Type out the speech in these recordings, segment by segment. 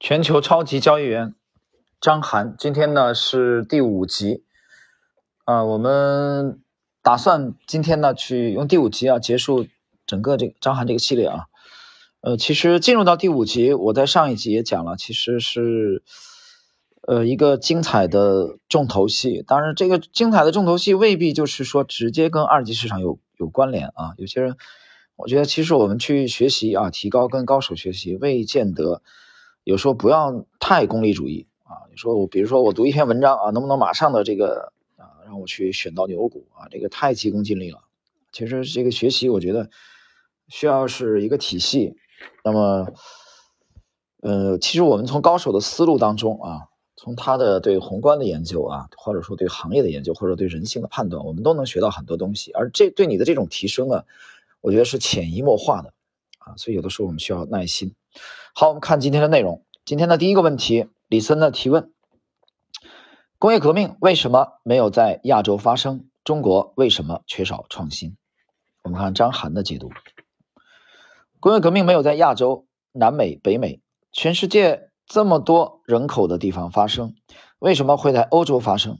全球超级交易员张涵，今天呢是第五集，啊，我们打算今天呢去用第五集啊结束整个这个张涵这个系列啊，呃，其实进入到第五集，我在上一集也讲了，其实是呃一个精彩的重头戏，当然这个精彩的重头戏未必就是说直接跟二级市场有有关联啊，有些人我觉得其实我们去学习啊，提高跟高手学习，未见得。有时候不要太功利主义啊！你说我，比如说我读一篇文章啊，能不能马上的这个啊，让我去选到牛股啊？这个太急功近利了。其实这个学习，我觉得需要是一个体系。那么，呃，其实我们从高手的思路当中啊，从他的对宏观的研究啊，或者说对行业的研究，或者对人性的判断，我们都能学到很多东西。而这对你的这种提升啊，我觉得是潜移默化的啊。所以有的时候我们需要耐心。好，我们看今天的内容。今天的第一个问题，李森的提问：工业革命为什么没有在亚洲发生？中国为什么缺少创新？我们看张涵的解读：工业革命没有在亚洲、南美、北美，全世界这么多人口的地方发生，为什么会在欧洲发生？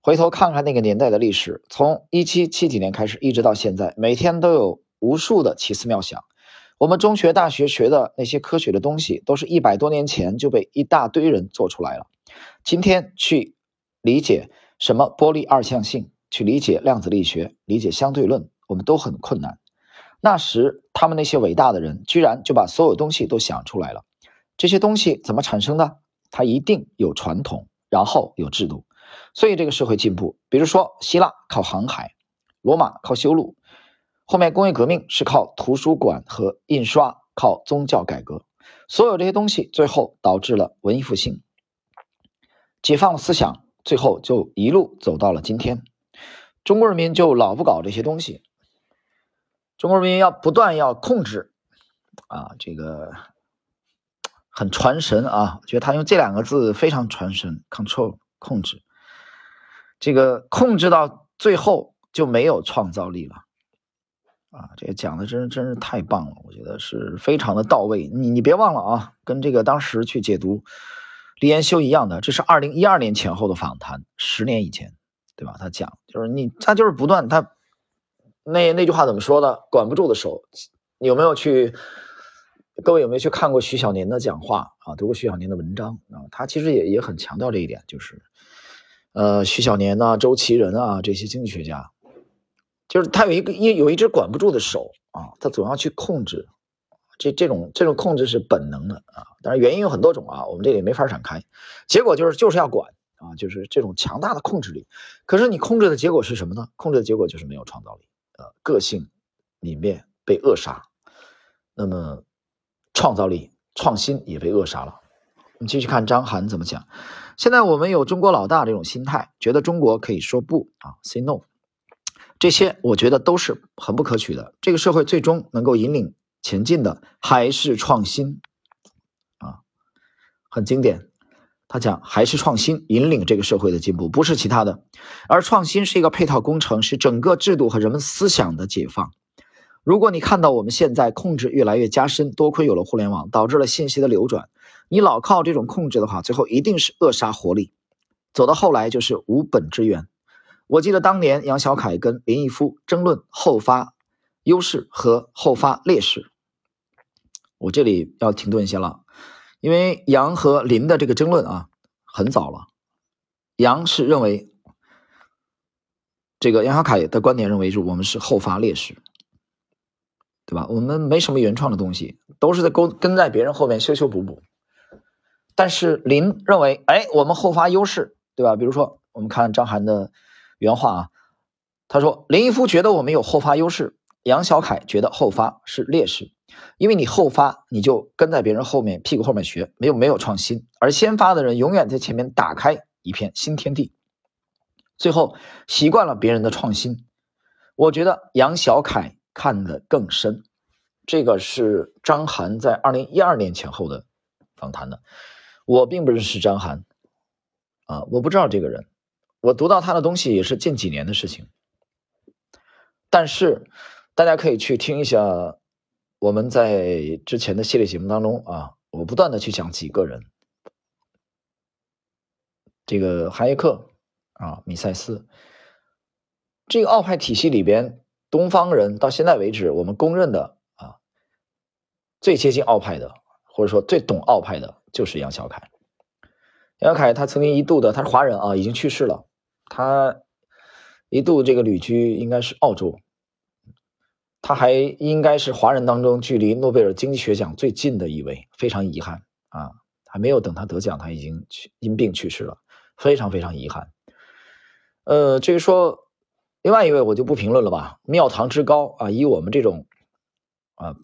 回头看看那个年代的历史，从一七七几年开始，一直到现在，每天都有无数的奇思妙想。我们中学、大学学的那些科学的东西，都是一百多年前就被一大堆人做出来了。今天去理解什么波粒二象性，去理解量子力学、理解相对论，我们都很困难。那时他们那些伟大的人，居然就把所有东西都想出来了。这些东西怎么产生的？它一定有传统，然后有制度。所以这个社会进步，比如说希腊靠航海，罗马靠修路。后面工业革命是靠图书馆和印刷，靠宗教改革，所有这些东西最后导致了文艺复兴，解放思想，最后就一路走到了今天。中国人民就老不搞这些东西，中国人民要不断要控制，啊，这个很传神啊，觉得他用这两个字非常传神，control 控制，这个控制到最后就没有创造力了。啊，这个讲的真真是太棒了，我觉得是非常的到位。你你别忘了啊，跟这个当时去解读李延修一样的，这是二零一二年前后的访谈，十年以前，对吧？他讲就是你，他就是不断他那那句话怎么说的？管不住的手，有没有去？各位有没有去看过徐小年的讲话啊？读过徐小年的文章啊？他其实也也很强调这一点，就是呃，徐小年呐、周其仁啊这些经济学家。就是他有一个一有一只管不住的手啊，他总要去控制，这这种这种控制是本能的啊，当然原因有很多种啊，我们这里没法展开。结果就是就是要管啊，就是这种强大的控制力。可是你控制的结果是什么呢？控制的结果就是没有创造力，呃，个性里面被扼杀，那么创造力、创新也被扼杀了。你继续看张涵怎么讲。现在我们有中国老大这种心态，觉得中国可以说不啊，say no。这些我觉得都是很不可取的。这个社会最终能够引领前进的还是创新，啊，很经典。他讲还是创新引领这个社会的进步，不是其他的。而创新是一个配套工程，是整个制度和人们思想的解放。如果你看到我们现在控制越来越加深，多亏有了互联网，导致了信息的流转。你老靠这种控制的话，最后一定是扼杀活力，走到后来就是无本之源。我记得当年杨小凯跟林毅夫争论后发优势和后发劣势，我这里要停顿一下了，因为杨和林的这个争论啊很早了。杨是认为这个杨小凯的观点认为是我们是后发劣势，对吧？我们没什么原创的东西，都是在跟跟在别人后面修修补补。但是林认为，哎，我们后发优势，对吧？比如说，我们看张涵的。原话啊，他说林毅夫觉得我们有后发优势，杨小凯觉得后发是劣势，因为你后发你就跟在别人后面屁股后面学，没有没有创新，而先发的人永远在前面打开一片新天地，最后习惯了别人的创新。我觉得杨小凯看得更深，这个是张涵在二零一二年前后的访谈的，我并不认识张涵啊，我不知道这个人。我读到他的东西也是近几年的事情，但是大家可以去听一下我们在之前的系列节目当中啊，我不断的去讲几个人，这个哈耶克啊，米塞斯，这个奥派体系里边，东方人到现在为止，我们公认的啊，最接近奥派的，或者说最懂奥派的，就是杨小凯。杨小凯他曾经一度的，他是华人啊，已经去世了，他一度这个旅居应该是澳洲。他还应该是华人当中距离诺贝尔经济学奖最近的一位，非常遗憾啊，还没有等他得奖，他已经去因病去世了，非常非常遗憾。呃，至于说另外一位，我就不评论了吧。庙堂之高啊，以我们这种啊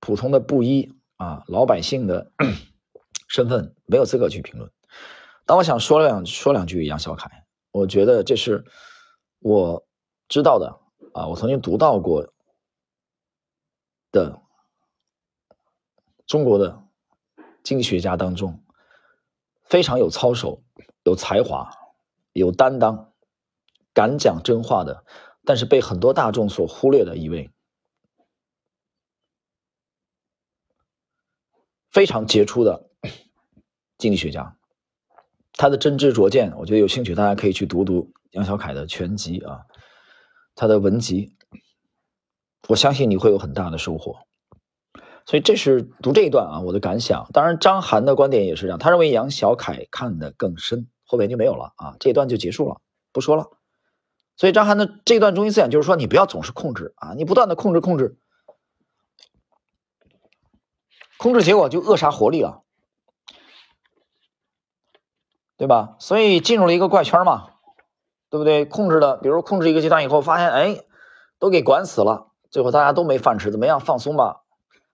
普通的布衣啊老百姓的身份，没有资格去评论。但我想说两说两句杨小凯，我觉得这是我知道的啊，我曾经读到过。的中国的经济学家当中，非常有操守、有才华、有担当、敢讲真话的，但是被很多大众所忽略的一位非常杰出的经济学家。他的真知灼见，我觉得有兴趣大家可以去读读杨小凯的全集啊，他的文集。我相信你会有很大的收获，所以这是读这一段啊，我的感想。当然，张涵的观点也是这样，他认为杨小凯看得更深，后面就没有了啊，这一段就结束了，不说了。所以张涵的这一段中心思想就是说，你不要总是控制啊，你不断的控制控制，控制结果就扼杀活力了，对吧？所以进入了一个怪圈嘛，对不对？控制的，比如控制一个阶段以后，发现哎，都给管死了。最后大家都没饭吃，怎么样？放松吧，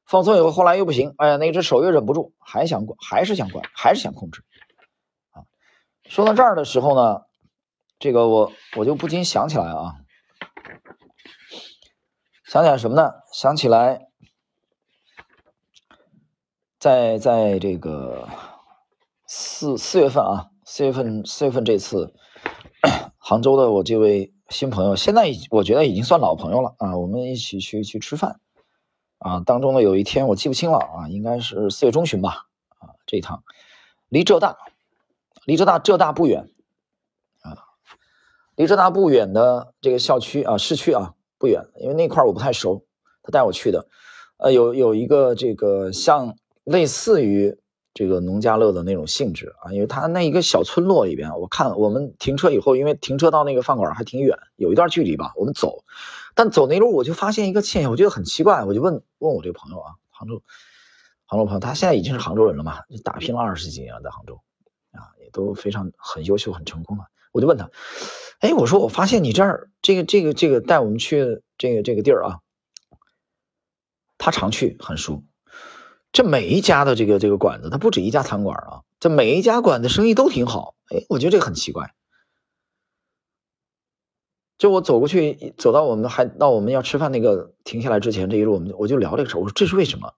放松以后，后来又不行，哎呀，那只手又忍不住，还想管，还是想管，还是想控制，啊！说到这儿的时候呢，这个我我就不禁想起来啊，想起来什么呢？想起来，在在这个四四月份啊，四月份四月份这次杭州的我这位。新朋友，现在已我觉得已经算老朋友了啊！我们一起去去吃饭啊，当中呢有一天我记不清了啊，应该是四月中旬吧啊，这一趟离浙大，离浙大浙大不远啊，离浙大不远的这个校区啊，市区啊不远，因为那块我不太熟，他带我去的，呃，有有一个这个像类似于。这个农家乐的那种性质啊，因为它那一个小村落里边，我看我们停车以后，因为停车到那个饭馆还挺远，有一段距离吧，我们走，但走那路我就发现一个现象，我觉得很奇怪，我就问问我这个朋友啊，杭州杭州朋友，他现在已经是杭州人了嘛，打拼了二十几年在杭州，啊，也都非常很优秀很成功了，我就问他，哎，我说我发现你这儿这个这个这个带我们去这个这个地儿啊，他常去很熟。这每一家的这个这个馆子，它不止一家餐馆啊，这每一家馆子生意都挺好。哎，我觉得这个很奇怪。就我走过去，走到我们还到我们要吃饭那个停下来之前，这一路我们我就聊这个事儿。我说这是为什么？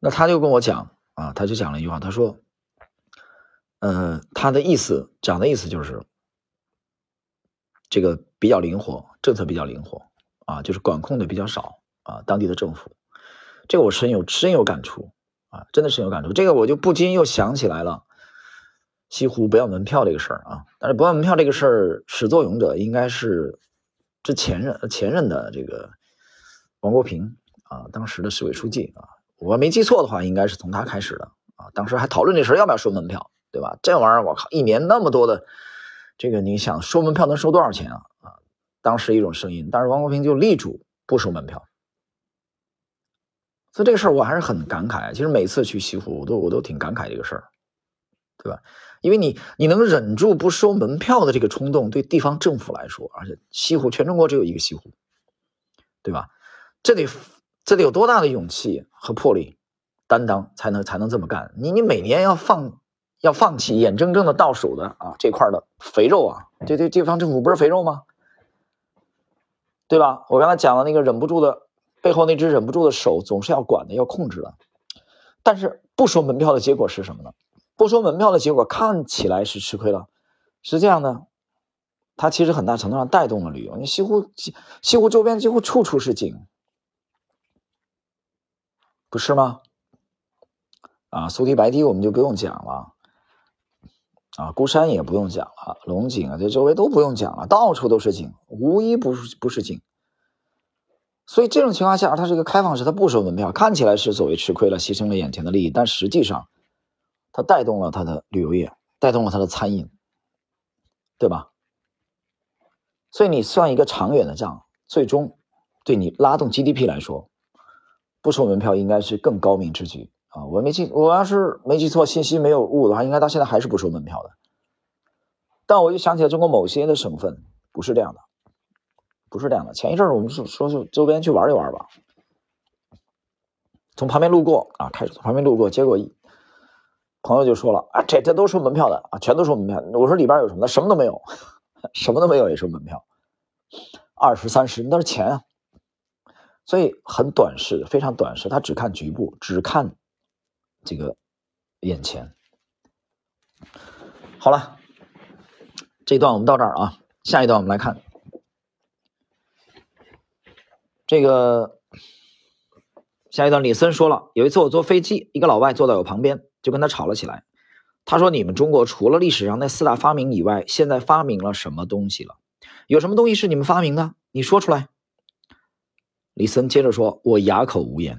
那他就跟我讲啊，他就讲了一句话，他说，嗯，他的意思讲的意思就是，这个比较灵活，政策比较灵活啊，就是管控的比较少啊，当地的政府。这个我深有深有感触啊，真的深有感触。这个我就不禁又想起来了，西湖不要门票这个事儿啊。但是不要门票这个事儿始作俑者应该是之前任前任的这个王国平啊，当时的市委书记啊，我没记错的话，应该是从他开始的啊。当时还讨论这事儿要不要收门票，对吧？这玩意儿我靠，一年那么多的这个，你想收门票能收多少钱啊？啊，当时一种声音，但是王国平就力主不收门票。所以这个事儿我还是很感慨。其实每次去西湖，我都我都挺感慨这个事儿，对吧？因为你你能忍住不收门票的这个冲动，对地方政府来说，而且西湖全中国只有一个西湖，对吧？这得这得有多大的勇气和魄力、担当，才能才能这么干？你你每年要放要放弃眼睁睁的到手的啊这块的肥肉啊，这这地方政府不是肥肉吗？对吧？我刚才讲了那个忍不住的。背后那只忍不住的手总是要管的，要控制的。但是不收门票的结果是什么呢？不收门票的结果看起来是吃亏了，实际上呢，它其实很大程度上带动了旅游。你西湖西湖周边几乎处处是景，不是吗？啊，苏堤白堤我们就不用讲了，啊，孤山也不用讲了，龙井啊，这周围都不用讲了，到处都是景，无一不是不是景。所以这种情况下，它是一个开放式，它不收门票，看起来是所谓吃亏了，牺牲了眼前的利益，但实际上，它带动了它的旅游业，带动了它的餐饮，对吧？所以你算一个长远的账，最终对你拉动 GDP 来说，不收门票应该是更高明之举啊！我没记，我要是没记错，信息没有误的话，应该到现在还是不收门票的。但我又想起了中国某些的省份不是这样的。不是这样的，前一阵儿我们说说是周边去玩一玩吧，从旁边路过啊，开始从旁边路过，结果朋友就说了啊，这这都收门票的啊，全都收门票。我说里边有什么？什么都没有，什么都没有也收门票，二十三十那是钱啊，所以很短视，非常短视，他只看局部，只看这个眼前。好了，这一段我们到这儿啊，下一段我们来看。这个下一段，李森说了，有一次我坐飞机，一个老外坐在我旁边，就跟他吵了起来。他说：“你们中国除了历史上那四大发明以外，现在发明了什么东西了？有什么东西是你们发明的？你说出来。”李森接着说：“我哑口无言。”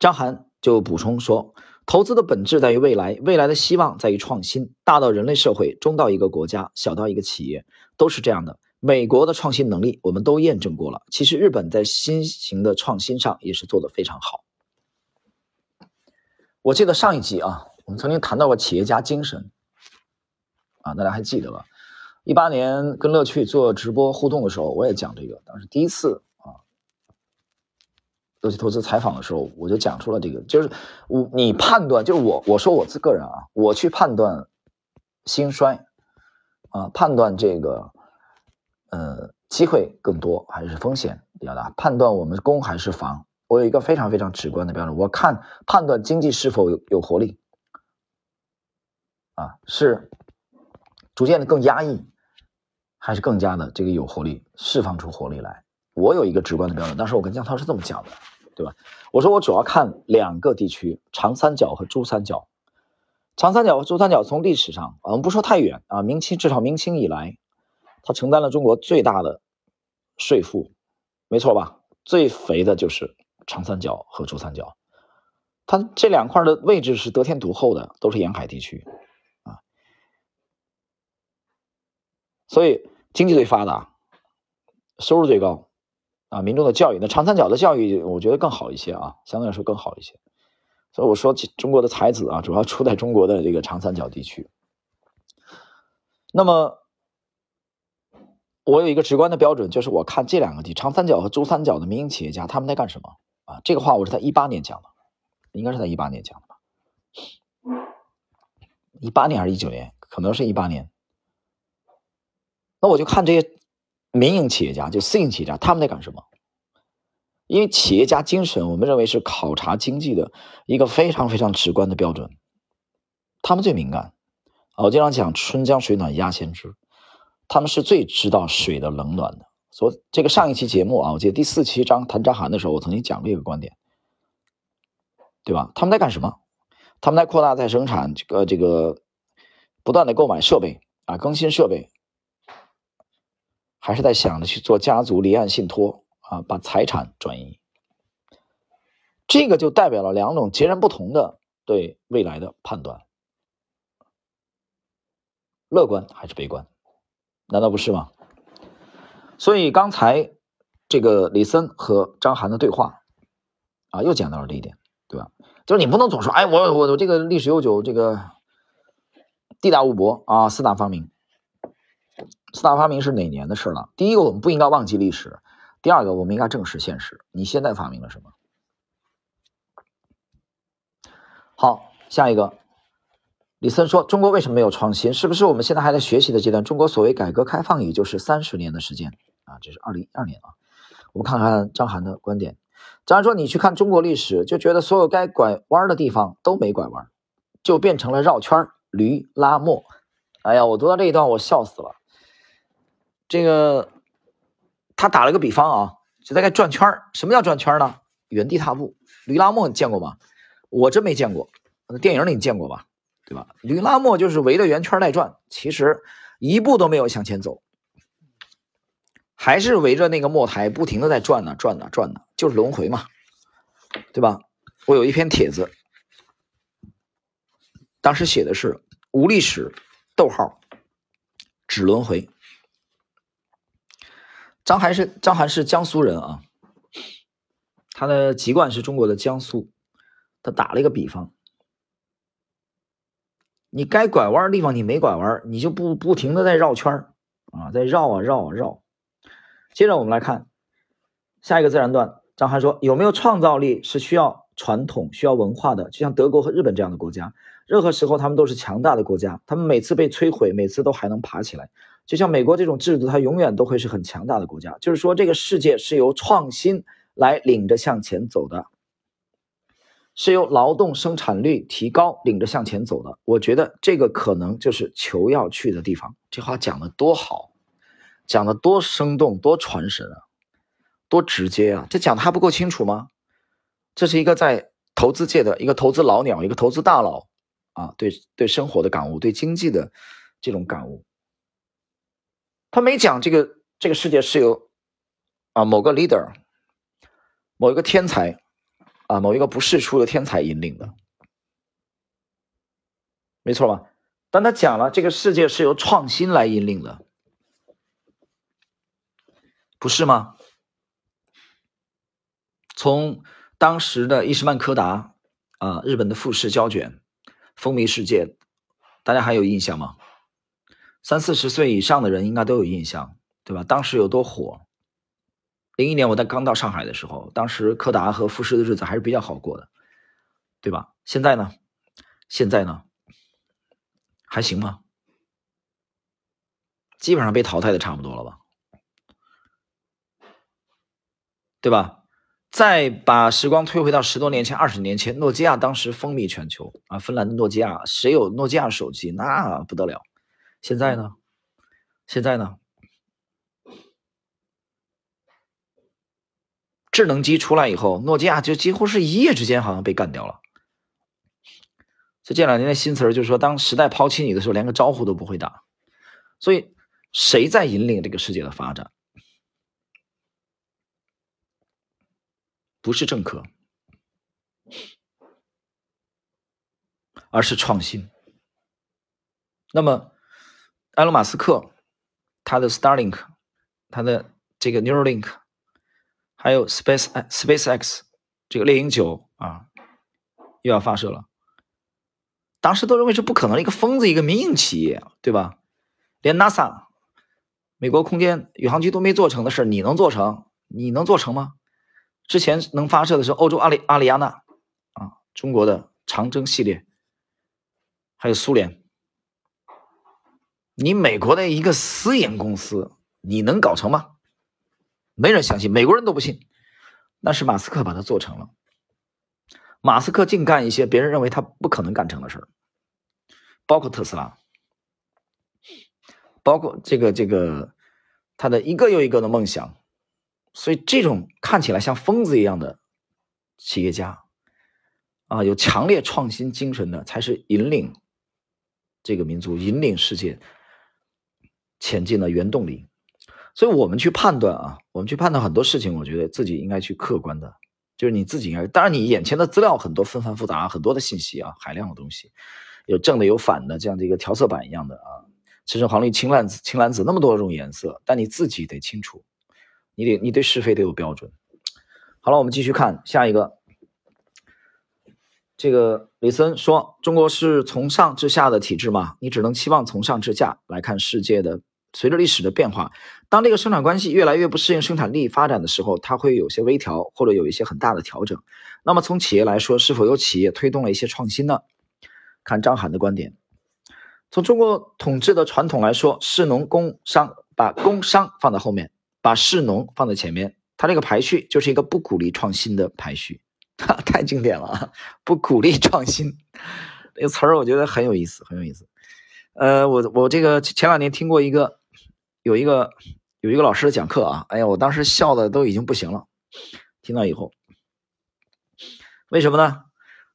张涵就补充说：“投资的本质在于未来，未来的希望在于创新。大到人类社会，中到一个国家，小到一个企业，都是这样的。”美国的创新能力，我们都验证过了。其实日本在新型的创新上也是做得非常好。我记得上一集啊，我们曾经谈到过企业家精神，啊，大家还记得吧？一八年跟乐趣做直播互动的时候，我也讲这个。当时第一次啊，乐趣投资采访的时候，我就讲出了这个，就是我你判断，就是我我说我自个人啊，我去判断兴衰啊，判断这个。呃，机会更多还是风险比较大？判断我们攻还是防，我有一个非常非常直观的标准。我看判断经济是否有有活力，啊，是逐渐的更压抑，还是更加的这个有活力，释放出活力来？我有一个直观的标准。当时我跟江涛是这么讲的，对吧？我说我主要看两个地区：长三角和珠三角。长三角和珠三角从历史上，我们不说太远啊，明清至少明清以来。它承担了中国最大的税负，没错吧？最肥的就是长三角和珠三角，它这两块的位置是得天独厚的，都是沿海地区啊，所以经济最发达，收入最高啊，民众的教育，那长三角的教育我觉得更好一些啊，相对来说更好一些。所以我说中国的才子啊，主要出在中国的这个长三角地区。那么。我有一个直观的标准，就是我看这两个地，长三角和珠三角的民营企业家他们在干什么啊？这个话我是在一八年讲的，应该是在一八年讲的吧？一八年还是一九年？可能是一八年。那我就看这些民营企业家，就私营企业家他们在干什么？因为企业家精神，我们认为是考察经济的一个非常非常直观的标准。他们最敏感！我经常讲“春江水暖鸭先知”。他们是最知道水的冷暖的。所这个上一期节目啊，我记得第四期张谈张涵的时候，我曾经讲过一个观点，对吧？他们在干什么？他们在扩大再生产，这个这个不断的购买设备啊，更新设备，还是在想着去做家族离岸信托啊，把财产转移。这个就代表了两种截然不同的对未来的判断：乐观还是悲观？难道不是吗？所以刚才这个李森和张涵的对话啊，又讲到了这一点，对吧？就是你不能总说，哎，我我我这个历史悠久，这个地大物博啊，四大发明，四大发明是哪年的事了？第一个，我们不应该忘记历史；第二个，我们应该正视现实。你现在发明了什么？好，下一个。李森说：“中国为什么没有创新？是不是我们现在还在学习的阶段？中国所谓改革开放，也就是三十年的时间啊，这是二零一二年啊。我们看看张涵的观点。张涵说：你去看中国历史，就觉得所有该拐弯的地方都没拐弯，就变成了绕圈驴拉磨。哎呀，我读到这一段，我笑死了。这个他打了个比方啊，就在这转圈什么叫转圈呢？原地踏步。驴拉磨你见过吗？我真没见过，电影里你见过吧？对吧？驴拉磨就是围着圆圈在转，其实一步都没有向前走，还是围着那个磨台不停的在转呢，转呢，转呢，就是轮回嘛，对吧？我有一篇帖子，当时写的是无历史，逗号，只轮回。张涵是张涵是江苏人啊，他的籍贯是中国的江苏，他打了一个比方。你该拐弯的地方你没拐弯，你就不不停的在绕圈啊，在绕啊绕啊绕。接着我们来看下一个自然段，张翰说：“有没有创造力是需要传统、需要文化的？就像德国和日本这样的国家，任何时候他们都是强大的国家，他们每次被摧毁，每次都还能爬起来。就像美国这种制度，它永远都会是很强大的国家。就是说，这个世界是由创新来领着向前走的。”是由劳动生产率提高领着向前走的，我觉得这个可能就是球要去的地方。这话讲的多好，讲的多生动，多传神啊，多直接啊！这讲的还不够清楚吗？这是一个在投资界的一个投资老鸟，一个投资大佬啊，对对生活的感悟，对经济的这种感悟。他没讲这个这个世界是由啊某个 leader，某一个天才。啊，某一个不世出的天才引领的，没错吧？但他讲了，这个世界是由创新来引领的，不是吗？从当时的伊斯曼柯达啊，日本的富士胶卷风靡世界，大家还有印象吗？三四十岁以上的人应该都有印象，对吧？当时有多火？零一年我在刚到上海的时候，当时柯达和富士的日子还是比较好过的，对吧？现在呢？现在呢？还行吗？基本上被淘汰的差不多了吧？对吧？再把时光推回到十多年前、二十年前，诺基亚当时风靡全球啊！芬兰的诺基亚，谁有诺基亚手机那不得了。现在呢？现在呢？智能机出来以后，诺基亚就几乎是一夜之间好像被干掉了。就这两年的新词儿，就是说，当时代抛弃你的时候，连个招呼都不会打。所以，谁在引领这个世界的发展？不是政客，而是创新。那么，埃隆·马斯克，他的 Starlink，他的这个 Neuralink。还有 Space SpaceX 这个猎鹰九啊，又要发射了。当时都认为是不可能，一个疯子，一个民营企业，对吧？连 NASA 美国空间宇航局都没做成的事你能做成？你能做成吗？之前能发射的是欧洲阿里阿里亚纳啊，中国的长征系列，还有苏联。你美国的一个私营公司，你能搞成吗？没人相信，美国人都不信，那是马斯克把它做成了。马斯克净干一些别人认为他不可能干成的事儿，包括特斯拉，包括这个这个他的一个又一个的梦想。所以，这种看起来像疯子一样的企业家啊，有强烈创新精神的，才是引领这个民族、引领世界前进的原动力。所以我们去判断啊，我们去判断很多事情，我觉得自己应该去客观的，就是你自己应该。当然，你眼前的资料很多，纷繁复杂，很多的信息啊，海量的东西，有正的有反的，这样的一个调色板一样的啊，赤橙黄绿青蓝紫，青蓝紫那么多种颜色，但你自己得清楚，你得你对是非得有标准。好了，我们继续看下一个。这个李森说：“中国是从上至下的体制吗？你只能期望从上至下来看世界的。”随着历史的变化，当这个生产关系越来越不适应生产力发展的时候，它会有些微调，或者有一些很大的调整。那么从企业来说，是否有企业推动了一些创新呢？看张涵的观点。从中国统治的传统来说，士农工商，把工商放在后面，把士农放在前面，它这个排序就是一个不鼓励创新的排序，太经典了啊！不鼓励创新这个词儿，我觉得很有意思，很有意思。呃，我我这个前两年听过一个。有一个有一个老师讲课啊，哎呀，我当时笑的都已经不行了。听到以后，为什么呢？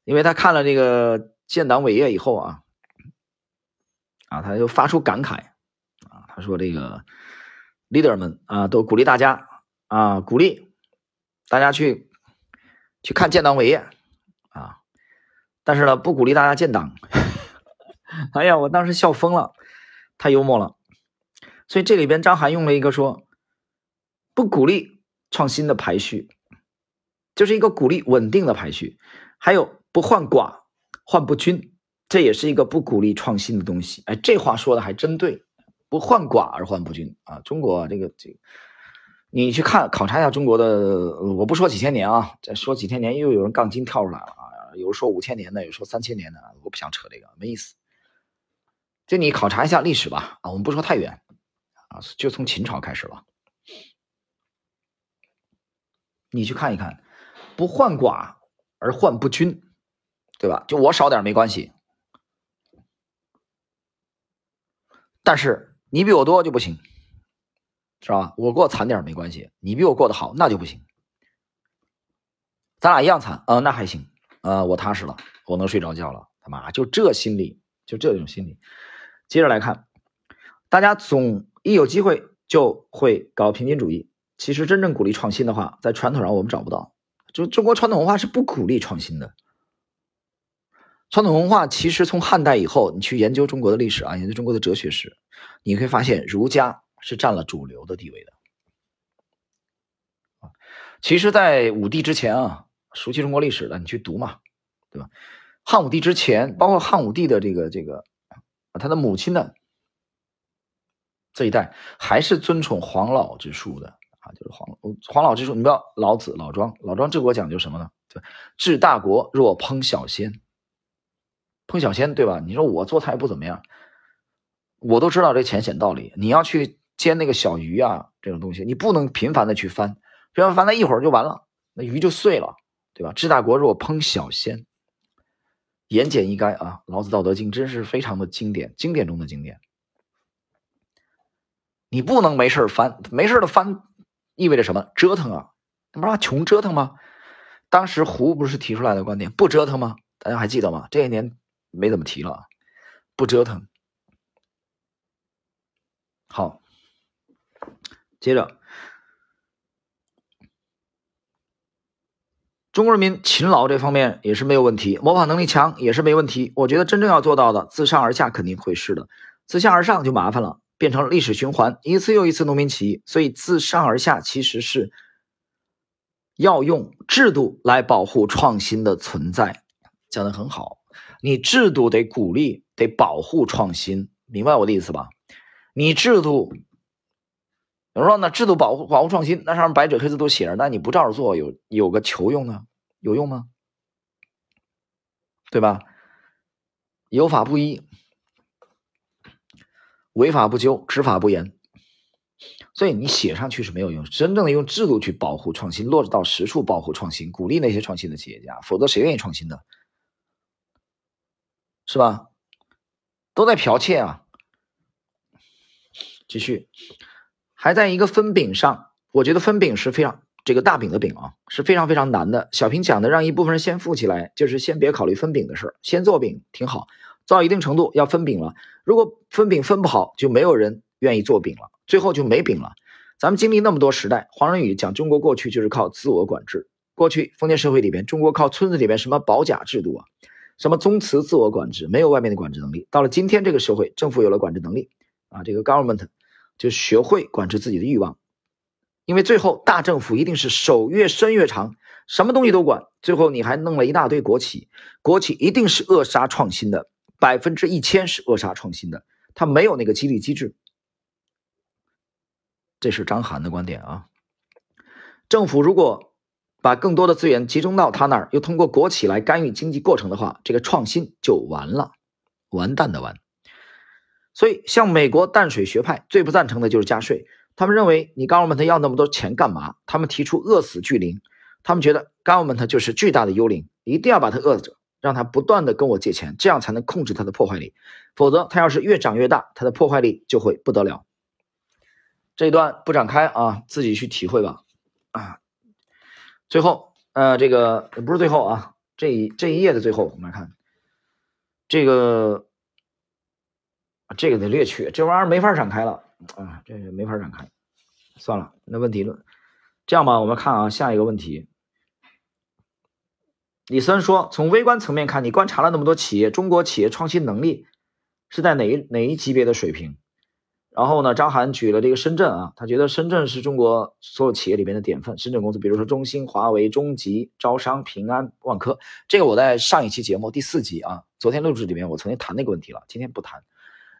因为他看了这个建党伟业以后啊，啊，他就发出感慨啊，他说这个 leader 们啊，都鼓励大家啊，鼓励大家去去看建党伟业啊，但是呢，不鼓励大家建党。哎呀，我当时笑疯了，太幽默了。所以这里边张涵用了一个说，不鼓励创新的排序，就是一个鼓励稳定的排序。还有不患寡，患不均，这也是一个不鼓励创新的东西。哎，这话说的还真对，不患寡而患不均啊。中国这个这个，你去看考察一下中国的，我不说几千年啊，再说几千年又有人杠精跳出来了啊，有人说五千年的，有说三千年的，我不想扯这个，没意思。就你考察一下历史吧，啊，我们不说太远，啊，就从秦朝开始了，你去看一看，不患寡而患不均，对吧？就我少点没关系，但是你比我多就不行，是吧？我过惨点没关系，你比我过得好那就不行，咱俩一样惨，呃，那还行，呃，我踏实了，我能睡着觉了，他妈就这心理，就这种心理。接着来看，大家总一有机会就会搞平均主义。其实真正鼓励创新的话，在传统上我们找不到。就中国传统文化是不鼓励创新的。传统文化其实从汉代以后，你去研究中国的历史啊，研究中国的哲学史，你会发现儒家是占了主流的地位的。其实，在武帝之前啊，熟悉中国历史的你去读嘛，对吧？汉武帝之前，包括汉武帝的这个这个。啊，他的母亲呢？这一代还是尊崇黄老之术的啊，就是黄黄老之术。你知道老子、老庄、老庄治国讲究什么呢？对，治大国若烹小鲜。烹小鲜，对吧？你说我做菜不怎么样，我都知道这浅显道理。你要去煎那个小鱼啊，这种东西，你不能频繁的去翻，频繁翻它一会儿就完了，那鱼就碎了，对吧？治大国若烹小鲜。言简意赅啊，《老子·道德经》真是非常的经典，经典中的经典。你不能没事翻，没事的翻意味着什么？折腾啊！那不是穷折腾吗？当时胡不是提出来的观点，不折腾吗？大家还记得吗？这些年没怎么提了，不折腾。好，接着。中国人民勤劳这方面也是没有问题，模仿能力强也是没问题。我觉得真正要做到的，自上而下肯定会是的，自下而上就麻烦了，变成了历史循环，一次又一次农民起义。所以自上而下其实是要用制度来保护创新的存在，讲的很好。你制度得鼓励，得保护创新，明白我的意思吧？你制度。有人说，那制度保护保护创新，那上面白纸黑字都写着，那你不照着做，有有个球用呢？有用吗？对吧？有法不依，违法不究，执法不严，所以你写上去是没有用。真正的用制度去保护创新，落实到实处保护创新，鼓励那些创新的企业家，否则谁愿意创新呢？是吧？都在剽窃啊！继续。还在一个分饼上，我觉得分饼是非常这个大饼的饼啊，是非常非常难的。小平讲的让一部分人先富起来，就是先别考虑分饼的事儿，先做饼挺好，做到一定程度要分饼了。如果分饼分不好，就没有人愿意做饼了，最后就没饼了。咱们经历那么多时代，黄仁宇讲中国过去就是靠自我管制，过去封建社会里边，中国靠村子里边什么保甲制度啊，什么宗祠自我管制，没有外面的管制能力。到了今天这个社会，政府有了管制能力啊，这个 government。就学会管制自己的欲望，因为最后大政府一定是手越伸越长，什么东西都管。最后你还弄了一大堆国企，国企一定是扼杀创新的，百分之一千是扼杀创新的，它没有那个激励机制。这是张涵的观点啊。政府如果把更多的资源集中到他那儿，又通过国企来干预经济过程的话，这个创新就完了，完蛋的完。所以，像美国淡水学派最不赞成的就是加税。他们认为你 government 要那么多钱干嘛？他们提出饿死巨灵。他们觉得 government 就是巨大的幽灵，一定要把它饿着，让它不断的跟我借钱，这样才能控制它的破坏力。否则，它要是越长越大，它的破坏力就会不得了。这一段不展开啊，自己去体会吧。啊，最后，呃，这个不是最后啊，这一这一页的最后，我们来看这个，这个得略去，这玩意儿没法展开了啊，这个没法展开，算了，那问题论这样吧，我们看啊，下一个问题。李森说：“从微观层面看，你观察了那么多企业，中国企业创新能力是在哪一哪一级别的水平？”然后呢，张涵举了这个深圳啊，他觉得深圳是中国所有企业里面的典范。深圳公司，比如说中兴、华为、中集、招商、平安、万科，这个我在上一期节目第四集啊，昨天录制里面我曾经谈那个问题了，今天不谈。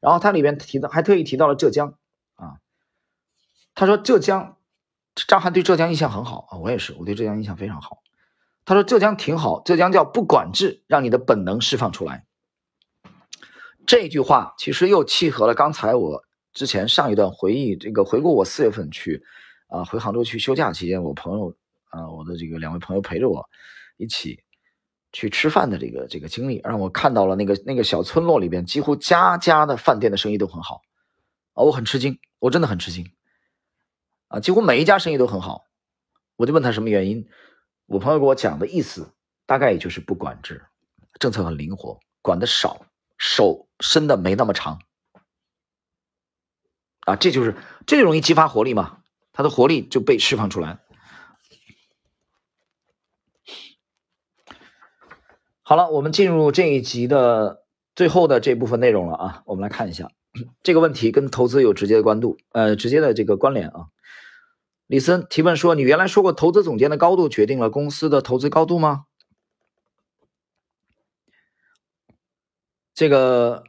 然后他里边提到，还特意提到了浙江啊，他说浙江，张涵对浙江印象很好啊，我也是，我对浙江印象非常好。他说：“浙江挺好，浙江叫不管制，让你的本能释放出来。”这句话其实又契合了刚才我之前上一段回忆，这个回顾我四月份去啊回杭州去休假期间，我朋友啊我的这个两位朋友陪着我一起去吃饭的这个这个经历，让我看到了那个那个小村落里边几乎家家的饭店的生意都很好啊，我很吃惊，我真的很吃惊啊，几乎每一家生意都很好，我就问他什么原因。我朋友给我讲的意思，大概也就是不管制，政策很灵活，管的少，手伸的没那么长，啊，这就是这就容易激发活力嘛，他的活力就被释放出来。好了，我们进入这一集的最后的这部分内容了啊，我们来看一下 这个问题跟投资有直接的关度，呃，直接的这个关联啊。李森提问说：“你原来说过，投资总监的高度决定了公司的投资高度吗？”这个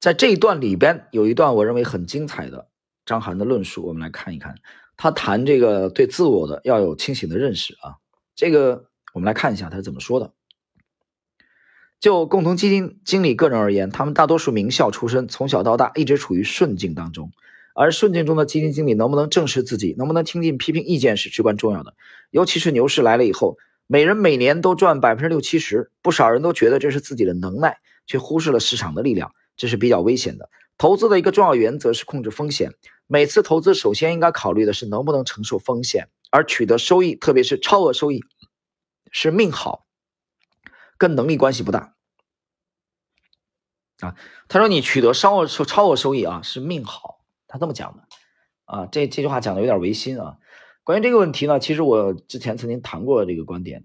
在这一段里边有一段我认为很精彩的张涵的论述，我们来看一看。他谈这个对自我的要有清醒的认识啊，这个我们来看一下他是怎么说的。就共同基金经理个人而言，他们大多数名校出身，从小到大一直处于顺境当中。而顺境中的基金经理能不能正视自己，能不能听进批评意见是至关重要的。尤其是牛市来了以后，每人每年都赚百分之六七十，不少人都觉得这是自己的能耐，却忽视了市场的力量，这是比较危险的。投资的一个重要原则是控制风险。每次投资首先应该考虑的是能不能承受风险，而取得收益，特别是超额收益，是命好，跟能力关系不大。啊，他说你取得超额收超额收益啊，是命好。他这么讲的，啊，这这句话讲的有点违心啊。关于这个问题呢，其实我之前曾经谈过这个观点。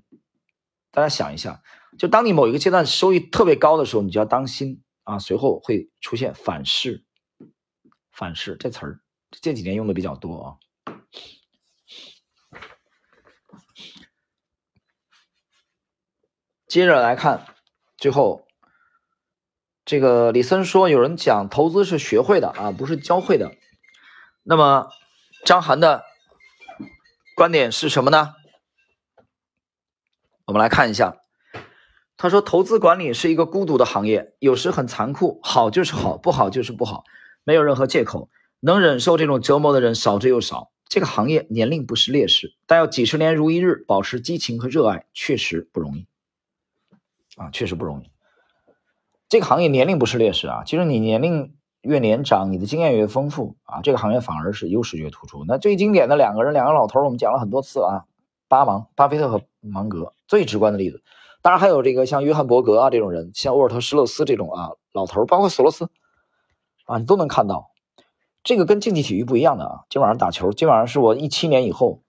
大家想一下，就当你某一个阶段收益特别高的时候，你就要当心啊，随后会出现反噬。反噬这词儿这几年用的比较多啊。接着来看，最后。这个李森说，有人讲投资是学会的啊，不是教会的。那么张涵的观点是什么呢？我们来看一下，他说，投资管理是一个孤独的行业，有时很残酷，好就是好，不好就是不好，没有任何借口。能忍受这种折磨的人少之又少。这个行业年龄不是劣势，但要几十年如一日保持激情和热爱，确实不容易啊，确实不容易。这个行业年龄不是劣势啊，其实你年龄越年长，你的经验越丰富啊，这个行业反而是优势越突出。那最经典的两个人，两个老头，我们讲了很多次啊，巴芒、巴菲特和芒格，最直观的例子。当然还有这个像约翰伯格啊这种人，像沃尔特施洛斯这种啊老头，包括索罗斯啊，你都能看到。这个跟竞技体育不一样的啊，今晚上打球，今晚上是我一七年以后，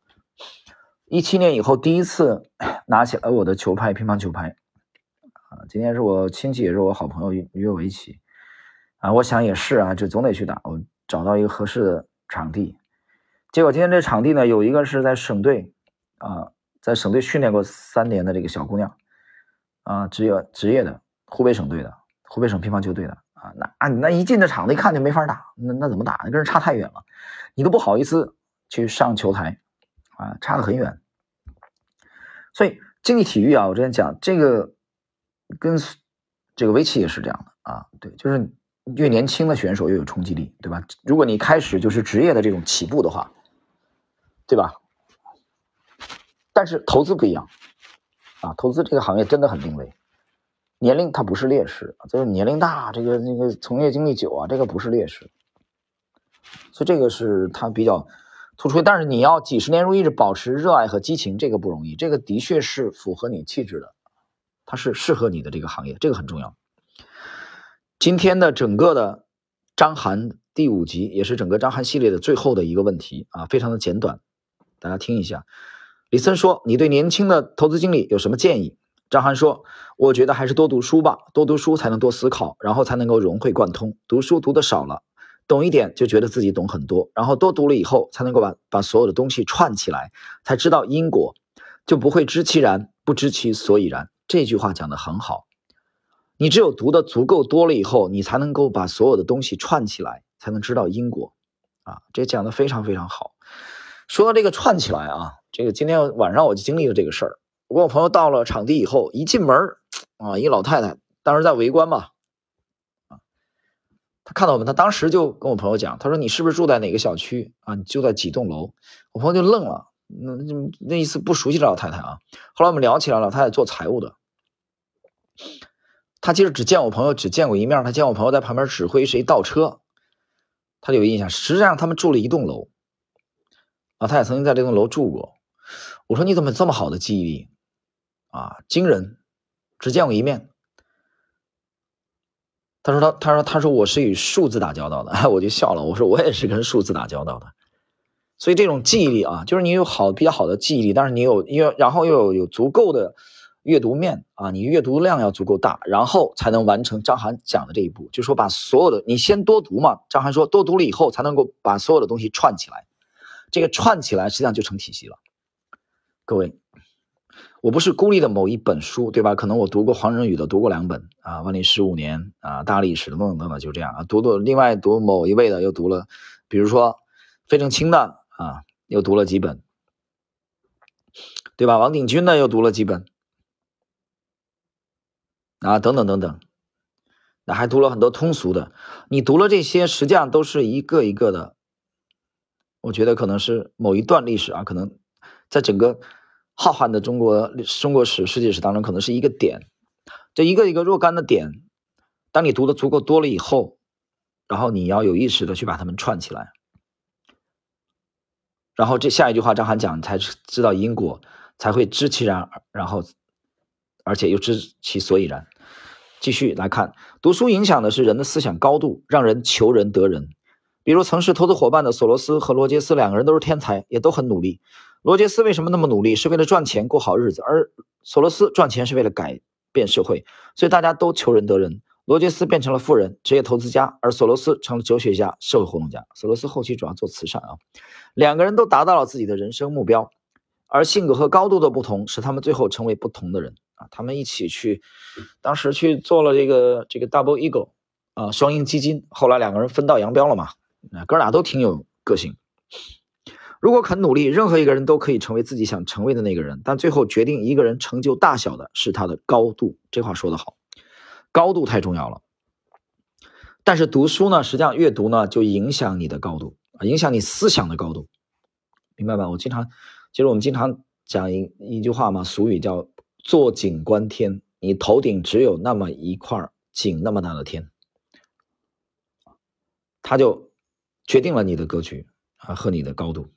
一七年以后第一次 拿起了我的球拍，乒乓球拍。啊，今天是我亲戚，也是我好朋友约我一起，啊，我想也是啊，就总得去打。我找到一个合适的场地，结果今天这场地呢，有一个是在省队，啊，在省队训练过三年的这个小姑娘，啊，职业职业的湖北省队的，湖北省乒乓球队的，啊，那啊，那一进这场子一看就没法打，那那怎么打？那跟人差太远了，你都不好意思去上球台，啊，差得很远。所以竞技体育啊，我之前讲这个。跟这个围棋也是这样的啊，对，就是越年轻的选手越有冲击力，对吧？如果你开始就是职业的这种起步的话，对吧？但是投资不一样啊，投资这个行业真的很另类，年龄它不是劣势，就是年龄大，这个那个从业经历久啊，这个不是劣势，所以这个是它比较突出。但是你要几十年如一日保持热爱和激情，这个不容易，这个的确是符合你气质的。它是适合你的这个行业，这个很重要。今天的整个的章邯第五集，也是整个章邯系列的最后的一个问题啊，非常的简短，大家听一下。李森说：“你对年轻的投资经理有什么建议？”张涵说：“我觉得还是多读书吧，多读书才能多思考，然后才能够融会贯通。读书读的少了，懂一点就觉得自己懂很多，然后多读了以后，才能够把把所有的东西串起来，才知道因果，就不会知其然不知其所以然。”这句话讲的很好。你只有读的足够多了以后，你才能够把所有的东西串起来，才能知道因果，啊，这讲的非常非常好。说到这个串起来啊，这个今天晚上我就经历了这个事儿。我跟我朋友到了场地以后，一进门啊，一老太太当时在围观嘛，啊，她看到我们，她当时就跟我朋友讲，她说你是不是住在哪个小区啊？你就在几栋楼？我朋友就愣了，那那那意思不熟悉这老太太啊。后来我们聊起来，老太太做财务的。他其实只见我朋友，只见过一面。他见我朋友在旁边指挥谁倒车，他就有印象。实际上他们住了一栋楼，啊，他也曾经在这栋楼住过。我说你怎么这么好的记忆力啊，惊人！只见过一面。他说他他说他说我是与数字打交道的，我就笑了。我说我也是跟数字打交道的。所以这种记忆力啊，就是你有好比较好的记忆力，但是你有因为然后又有有足够的。阅读面啊，你阅读量要足够大，然后才能完成张涵讲的这一步，就说把所有的你先多读嘛。张涵说多读了以后才能够把所有的东西串起来，这个串起来实际上就成体系了。各位，我不是孤立的某一本书，对吧？可能我读过黄仁宇的，读过两本啊，万历十五年啊，大历史等等等等，就这样啊。读读另外读某一位的又读了，比如说费正清的啊，又读了几本，对吧？王鼎钧的又读了几本。啊，等等等等，那还读了很多通俗的。你读了这些，实际上都是一个一个的。我觉得可能是某一段历史啊，可能在整个浩瀚的中国中国史、世界史当中，可能是一个点。这一个一个若干的点，当你读的足够多了以后，然后你要有意识的去把它们串起来。然后这下一句话，张涵讲，才知道因果，才会知其然，然后。而且又知其所以然。继续来看，读书影响的是人的思想高度，让人求人得人。比如曾是投资伙伴的索罗斯和罗杰斯两个人都是天才，也都很努力。罗杰斯为什么那么努力？是为了赚钱过好日子，而索罗斯赚钱是为了改变社会。所以大家都求人得人。罗杰斯变成了富人、职业投资家，而索罗斯成了哲学家、社会活动家。索罗斯后期主要做慈善啊。两个人都达到了自己的人生目标，而性格和高度的不同，使他们最后成为不同的人。啊，他们一起去，当时去做了这个这个 Double Eagle 啊，双鹰基金。后来两个人分道扬镳了嘛。啊，哥俩都挺有个性。如果肯努力，任何一个人都可以成为自己想成为的那个人。但最后决定一个人成就大小的是他的高度。这话说得好，高度太重要了。但是读书呢，实际上阅读呢，就影响你的高度啊，影响你思想的高度，明白吧？我经常，其实我们经常讲一一句话嘛，俗语叫。坐井观天，你头顶只有那么一块井那么大的天，他就决定了你的格局啊和你的高度。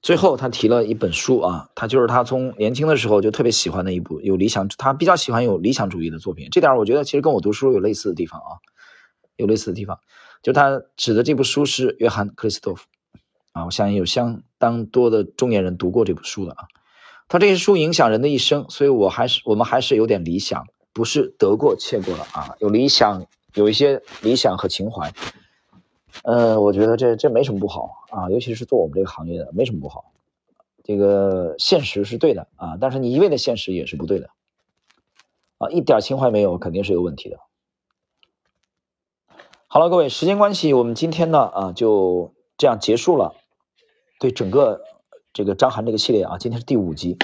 最后他提了一本书啊，他就是他从年轻的时候就特别喜欢的一部有理想，他比较喜欢有理想主义的作品。这点我觉得其实跟我读书有类似的地方啊，有类似的地方。就他指的这部书是约翰克里斯托夫啊，我相信有相当多的中年人读过这部书的啊。他这些书影响人的一生，所以我还是我们还是有点理想，不是得过且过了啊，有理想，有一些理想和情怀。呃，我觉得这这没什么不好啊，尤其是做我们这个行业的，没什么不好。这个现实是对的啊，但是你一味的现实也是不对的啊，一点情怀没有肯定是有问题的。好了，各位，时间关系，我们今天呢啊就这样结束了，对整个。这个章邯这个系列啊，今天是第五集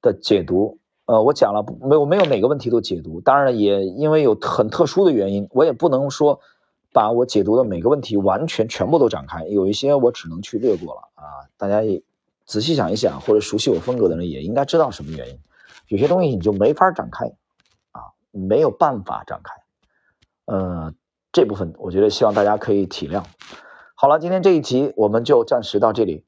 的解读。呃，我讲了没有没有每个问题都解读，当然了，也因为有很特殊的原因，我也不能说把我解读的每个问题完全全部都展开，有一些我只能去略过了啊。大家也仔细想一想，或者熟悉我风格的人也应该知道什么原因。有些东西你就没法展开啊，没有办法展开。呃，这部分我觉得希望大家可以体谅。好了，今天这一集我们就暂时到这里。